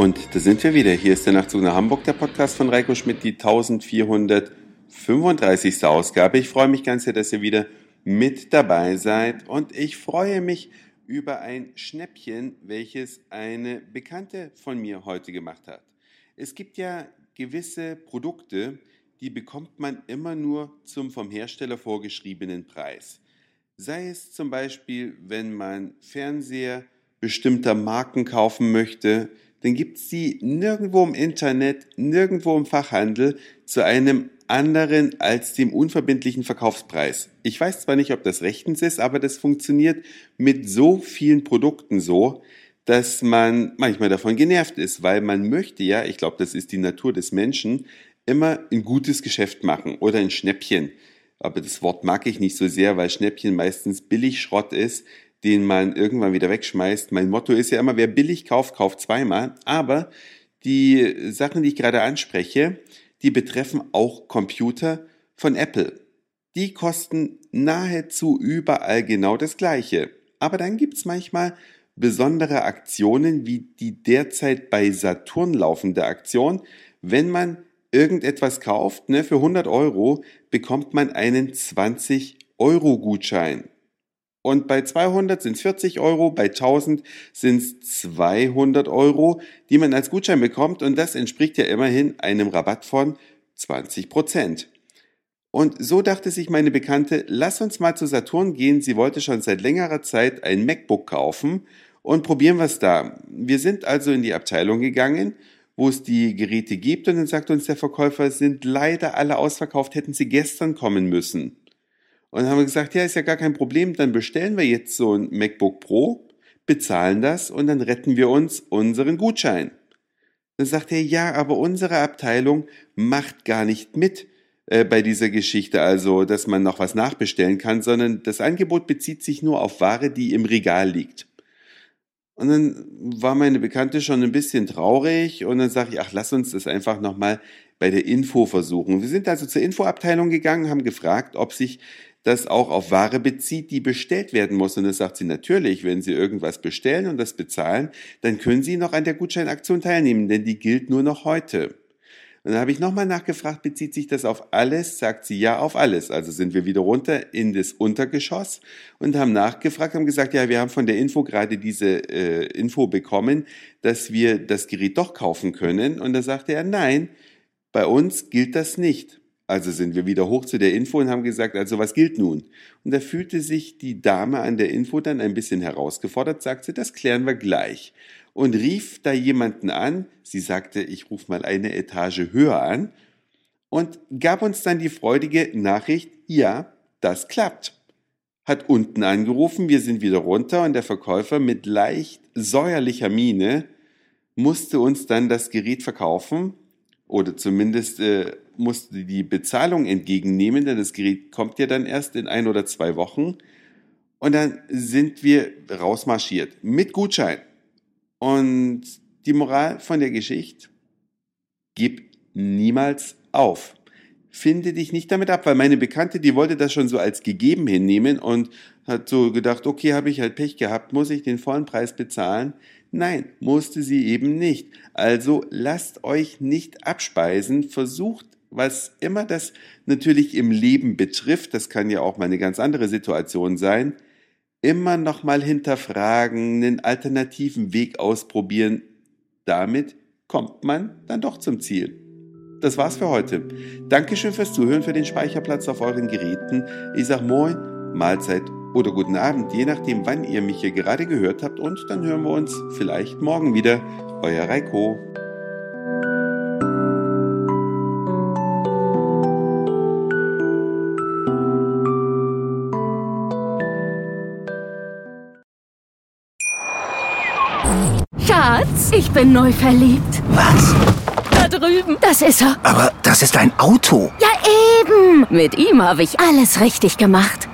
Und da sind wir wieder. Hier ist der Nachtzug nach Hamburg, der Podcast von Reiko Schmidt, die 1435. Ausgabe. Ich freue mich ganz sehr, dass ihr wieder mit dabei seid und ich freue mich über ein Schnäppchen, welches eine Bekannte von mir heute gemacht hat. Es gibt ja gewisse Produkte, die bekommt man immer nur zum vom Hersteller vorgeschriebenen Preis. Sei es zum Beispiel, wenn man Fernseher bestimmter Marken kaufen möchte, dann gibt es die nirgendwo im Internet, nirgendwo im Fachhandel zu einem anderen als dem unverbindlichen Verkaufspreis. Ich weiß zwar nicht, ob das rechtens ist, aber das funktioniert mit so vielen Produkten so, dass man manchmal davon genervt ist, weil man möchte ja, ich glaube, das ist die Natur des Menschen, immer ein gutes Geschäft machen oder ein Schnäppchen. Aber das Wort mag ich nicht so sehr, weil Schnäppchen meistens billig Schrott ist, den man irgendwann wieder wegschmeißt. Mein Motto ist ja immer, wer billig kauft, kauft zweimal. Aber die Sachen, die ich gerade anspreche, die betreffen auch Computer von Apple. Die kosten nahezu überall genau das gleiche. Aber dann gibt's manchmal besondere Aktionen wie die derzeit bei Saturn laufende Aktion. Wenn man irgendetwas kauft, ne, für 100 Euro bekommt man einen 20 Euro Gutschein. Und bei 200 sind es 40 Euro, bei 1000 sind es 200 Euro, die man als Gutschein bekommt. Und das entspricht ja immerhin einem Rabatt von 20 Prozent. Und so dachte sich meine Bekannte, lass uns mal zu Saturn gehen. Sie wollte schon seit längerer Zeit ein MacBook kaufen und probieren es da. Wir sind also in die Abteilung gegangen, wo es die Geräte gibt und dann sagt uns der Verkäufer, sind leider alle ausverkauft, hätten sie gestern kommen müssen. Und dann haben wir gesagt, ja, ist ja gar kein Problem, dann bestellen wir jetzt so ein MacBook Pro, bezahlen das und dann retten wir uns unseren Gutschein. Dann sagt er, ja, aber unsere Abteilung macht gar nicht mit äh, bei dieser Geschichte, also dass man noch was nachbestellen kann, sondern das Angebot bezieht sich nur auf Ware, die im Regal liegt. Und dann war meine Bekannte schon ein bisschen traurig und dann sage ich, ach, lass uns das einfach nochmal bei der Info versuchen. Wir sind also zur Infoabteilung gegangen, haben gefragt, ob sich das auch auf Ware bezieht, die bestellt werden muss. Und dann sagt sie natürlich, wenn Sie irgendwas bestellen und das bezahlen, dann können Sie noch an der Gutscheinaktion teilnehmen, denn die gilt nur noch heute. Und dann habe ich nochmal nachgefragt, bezieht sich das auf alles? Sagt sie ja auf alles. Also sind wir wieder runter in das Untergeschoss und haben nachgefragt, haben gesagt, ja, wir haben von der Info gerade diese äh, Info bekommen, dass wir das Gerät doch kaufen können. Und da sagte er, nein, bei uns gilt das nicht. Also sind wir wieder hoch zu der Info und haben gesagt, also was gilt nun? Und da fühlte sich die Dame an der Info dann ein bisschen herausgefordert, sagte, das klären wir gleich. Und rief da jemanden an, sie sagte, ich rufe mal eine Etage höher an und gab uns dann die freudige Nachricht, ja, das klappt. Hat unten angerufen, wir sind wieder runter und der Verkäufer mit leicht säuerlicher Miene musste uns dann das Gerät verkaufen oder zumindest äh, musste die Bezahlung entgegennehmen, denn das Gerät kommt ja dann erst in ein oder zwei Wochen. Und dann sind wir rausmarschiert mit Gutschein. Und die Moral von der Geschichte, gib niemals auf. Finde dich nicht damit ab, weil meine Bekannte, die wollte das schon so als gegeben hinnehmen und hat so gedacht, okay, habe ich halt Pech gehabt, muss ich den vollen Preis bezahlen? Nein, musste sie eben nicht. Also lasst euch nicht abspeisen, versucht was immer das natürlich im Leben betrifft, das kann ja auch mal eine ganz andere Situation sein, immer noch mal hinterfragen, einen alternativen Weg ausprobieren. Damit kommt man dann doch zum Ziel. Das war's für heute. Dankeschön fürs Zuhören, für den Speicherplatz auf euren Geräten. Ich sag Moin, Mahlzeit oder guten Abend, je nachdem, wann ihr mich hier gerade gehört habt. Und dann hören wir uns vielleicht morgen wieder. Euer Reiko. Schatz, ich bin neu verliebt. Was? Da drüben. Das ist er. Aber das ist ein Auto. Ja, eben. Mit ihm habe ich alles richtig gemacht.